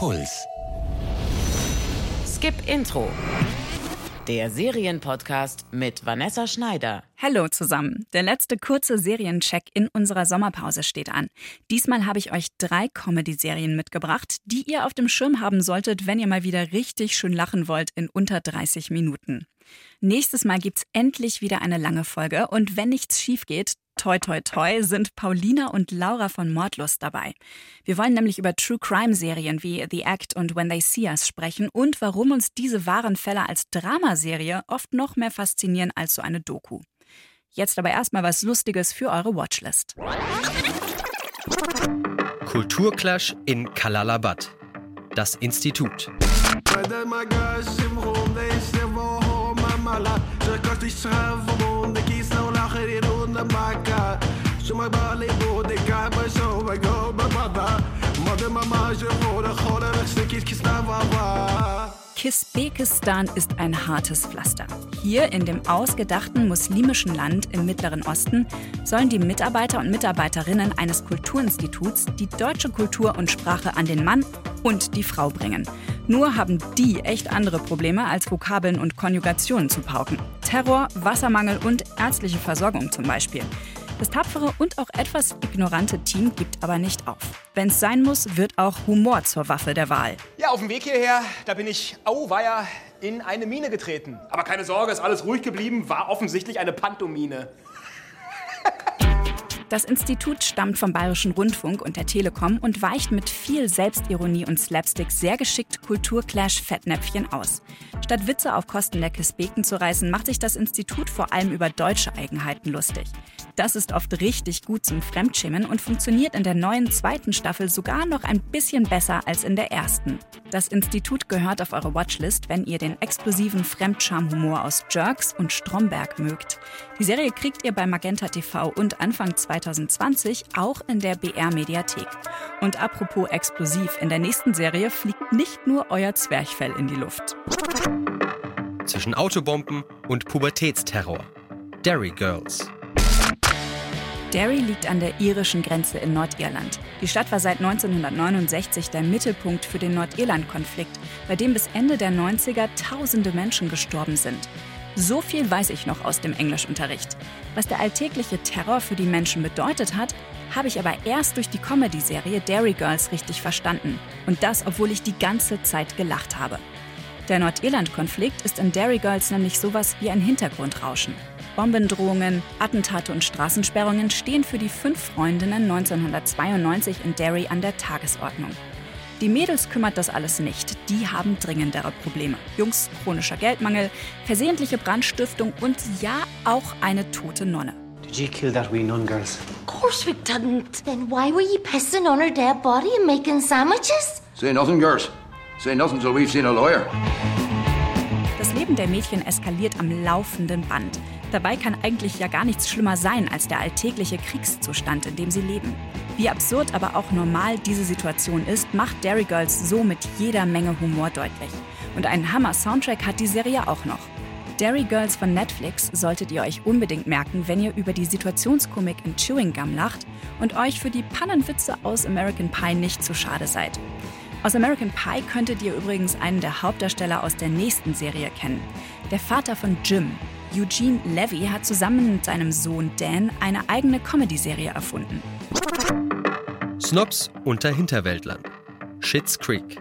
Puls. Skip Intro. Der Serienpodcast mit Vanessa Schneider. Hallo zusammen. Der letzte kurze Seriencheck in unserer Sommerpause steht an. Diesmal habe ich euch drei Comedy-Serien mitgebracht, die ihr auf dem Schirm haben solltet, wenn ihr mal wieder richtig schön lachen wollt in unter 30 Minuten. Nächstes Mal gibt's endlich wieder eine lange Folge und wenn nichts schief geht, toi toi toi, sind Paulina und Laura von Mordlust dabei. Wir wollen nämlich über True Crime Serien wie The Act und When They See Us sprechen und warum uns diese wahren Fälle als Dramaserie oft noch mehr faszinieren als so eine Doku. Jetzt aber erstmal was Lustiges für eure Watchlist. Kulturclash in Kalalabad. Das Institut. de ma gauche, chevron اشتباه و من ملل شکستش هفت مونده کیسه و لاخری رون مکه شما بالی بوده که بشو بگو ببدا ماده ما ماجه خور خور رخش کیس کیس نوابا Kisbekistan ist ein hartes Pflaster. Hier in dem ausgedachten muslimischen Land im Mittleren Osten sollen die Mitarbeiter und Mitarbeiterinnen eines Kulturinstituts die deutsche Kultur und Sprache an den Mann und die Frau bringen. Nur haben die echt andere Probleme als Vokabeln und Konjugationen zu pauken. Terror, Wassermangel und ärztliche Versorgung zum Beispiel. Das tapfere und auch etwas ignorante Team gibt aber nicht auf. Wenn es sein muss, wird auch Humor zur Waffe der Wahl. Ja, auf dem Weg hierher, da bin ich, auweia, in eine Mine getreten. Aber keine Sorge, ist alles ruhig geblieben, war offensichtlich eine Pantomine. Das Institut stammt vom Bayerischen Rundfunk und der Telekom und weicht mit viel Selbstironie und Slapstick sehr geschickt Kulturclash-Fettnäpfchen aus. Statt Witze auf Kosten der Kisbeken zu reißen, macht sich das Institut vor allem über deutsche Eigenheiten lustig. Das ist oft richtig gut zum Fremdschämen und funktioniert in der neuen zweiten Staffel sogar noch ein bisschen besser als in der ersten. Das Institut gehört auf eure Watchlist, wenn ihr den explosiven Fremdscham-Humor aus Jerks und Stromberg mögt. Die Serie kriegt ihr bei Magenta TV und Anfang 2020 auch in der BR-Mediathek. Und apropos explosiv, in der nächsten Serie fliegt nicht nur euer Zwerchfell in die Luft. Zwischen Autobomben und Pubertätsterror. Derry Girls. Derry liegt an der irischen Grenze in Nordirland. Die Stadt war seit 1969 der Mittelpunkt für den Nordirland-Konflikt, bei dem bis Ende der 90er tausende Menschen gestorben sind. So viel weiß ich noch aus dem Englischunterricht. Was der alltägliche Terror für die Menschen bedeutet hat, habe ich aber erst durch die Comedy-Serie Derry Girls richtig verstanden. Und das, obwohl ich die ganze Zeit gelacht habe. Der Nordirland-Konflikt ist in Derry Girls nämlich sowas wie ein Hintergrundrauschen. Bombendrohungen, Attentate und Straßensperrungen stehen für die fünf Freundinnen 1992 in Derry an der Tagesordnung. Die Mädels kümmert das alles nicht. Die haben dringendere Probleme. Jungs, chronischer Geldmangel, versehentliche Brandstiftung und ja, auch eine tote Nonne. Did you kill that wee nun, girls? Of course we didn't. Then why were you pissing on her dead body and making sandwiches? Say nothing, girls. Say nothing till we've seen a lawyer. Leben der Mädchen eskaliert am laufenden Band. Dabei kann eigentlich ja gar nichts schlimmer sein als der alltägliche Kriegszustand, in dem sie leben. Wie absurd, aber auch normal diese Situation ist, macht Dairy Girls so mit jeder Menge Humor deutlich. Und einen Hammer-Soundtrack hat die Serie auch noch. Dairy Girls von Netflix solltet ihr euch unbedingt merken, wenn ihr über die Situationskomik in Chewing Gum lacht und euch für die Pannenwitze aus American Pie nicht zu schade seid. Aus American Pie könntet ihr übrigens einen der Hauptdarsteller aus der nächsten Serie kennen. Der Vater von Jim, Eugene Levy hat zusammen mit seinem Sohn Dan eine eigene Comedy-Serie erfunden. Snobs unter Hinterwäldlern. Schitt's Creek.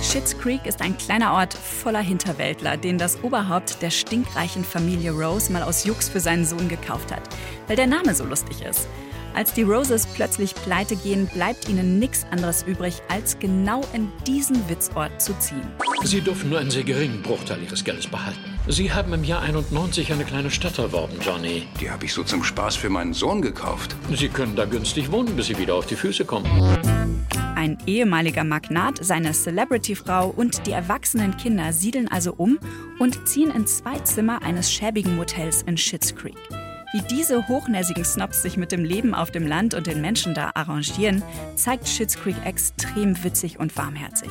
Schitt's Creek ist ein kleiner Ort voller Hinterwäldler, den das Oberhaupt der stinkreichen Familie Rose mal aus Jux für seinen Sohn gekauft hat, weil der Name so lustig ist. Als die Roses plötzlich pleite gehen, bleibt ihnen nichts anderes übrig, als genau in diesen Witzort zu ziehen. Sie dürfen nur einen sehr geringen Bruchteil Ihres Geldes behalten. Sie haben im Jahr 91 eine kleine Stadt erworben, Johnny. Die habe ich so zum Spaß für meinen Sohn gekauft. Sie können da günstig wohnen, bis Sie wieder auf die Füße kommen. Ein ehemaliger Magnat, seine Celebrity-Frau und die erwachsenen Kinder siedeln also um und ziehen in zwei Zimmer eines schäbigen Motels in Schitt's Creek. Wie diese hochnäsigen Snobs sich mit dem Leben auf dem Land und den Menschen da arrangieren, zeigt Schitt's Creek extrem witzig und warmherzig.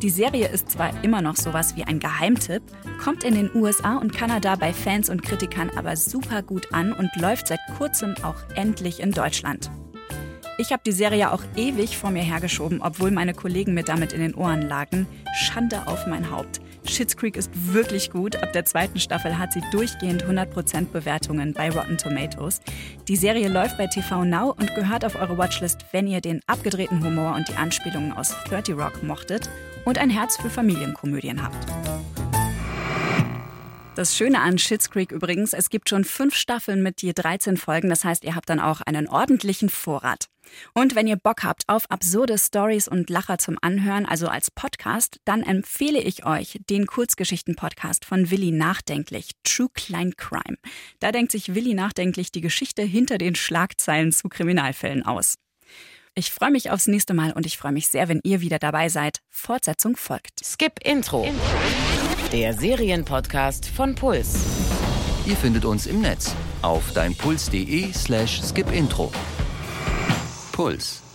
Die Serie ist zwar immer noch sowas wie ein Geheimtipp, kommt in den USA und Kanada bei Fans und Kritikern aber super gut an und läuft seit kurzem auch endlich in Deutschland. Ich habe die Serie auch ewig vor mir hergeschoben, obwohl meine Kollegen mir damit in den Ohren lagen. Schande auf mein Haupt. Schitt's Creek ist wirklich gut. Ab der zweiten Staffel hat sie durchgehend 100% Bewertungen bei Rotten Tomatoes. Die Serie läuft bei TV Now und gehört auf eure Watchlist, wenn ihr den abgedrehten Humor und die Anspielungen aus 30 Rock mochtet und ein Herz für Familienkomödien habt. Das Schöne an Schitt's Creek übrigens, es gibt schon fünf Staffeln mit je 13 Folgen, das heißt, ihr habt dann auch einen ordentlichen Vorrat. Und wenn ihr Bock habt auf absurde Stories und Lacher zum Anhören, also als Podcast, dann empfehle ich euch den Kurzgeschichten-Podcast von Willi Nachdenklich, True Klein Crime. Da denkt sich Willi Nachdenklich die Geschichte hinter den Schlagzeilen zu Kriminalfällen aus. Ich freue mich aufs nächste Mal und ich freue mich sehr, wenn ihr wieder dabei seid. Fortsetzung folgt. Skip Intro. Der Serienpodcast von Puls. Ihr findet uns im Netz auf deinpuls.de slash skipintro. Puls.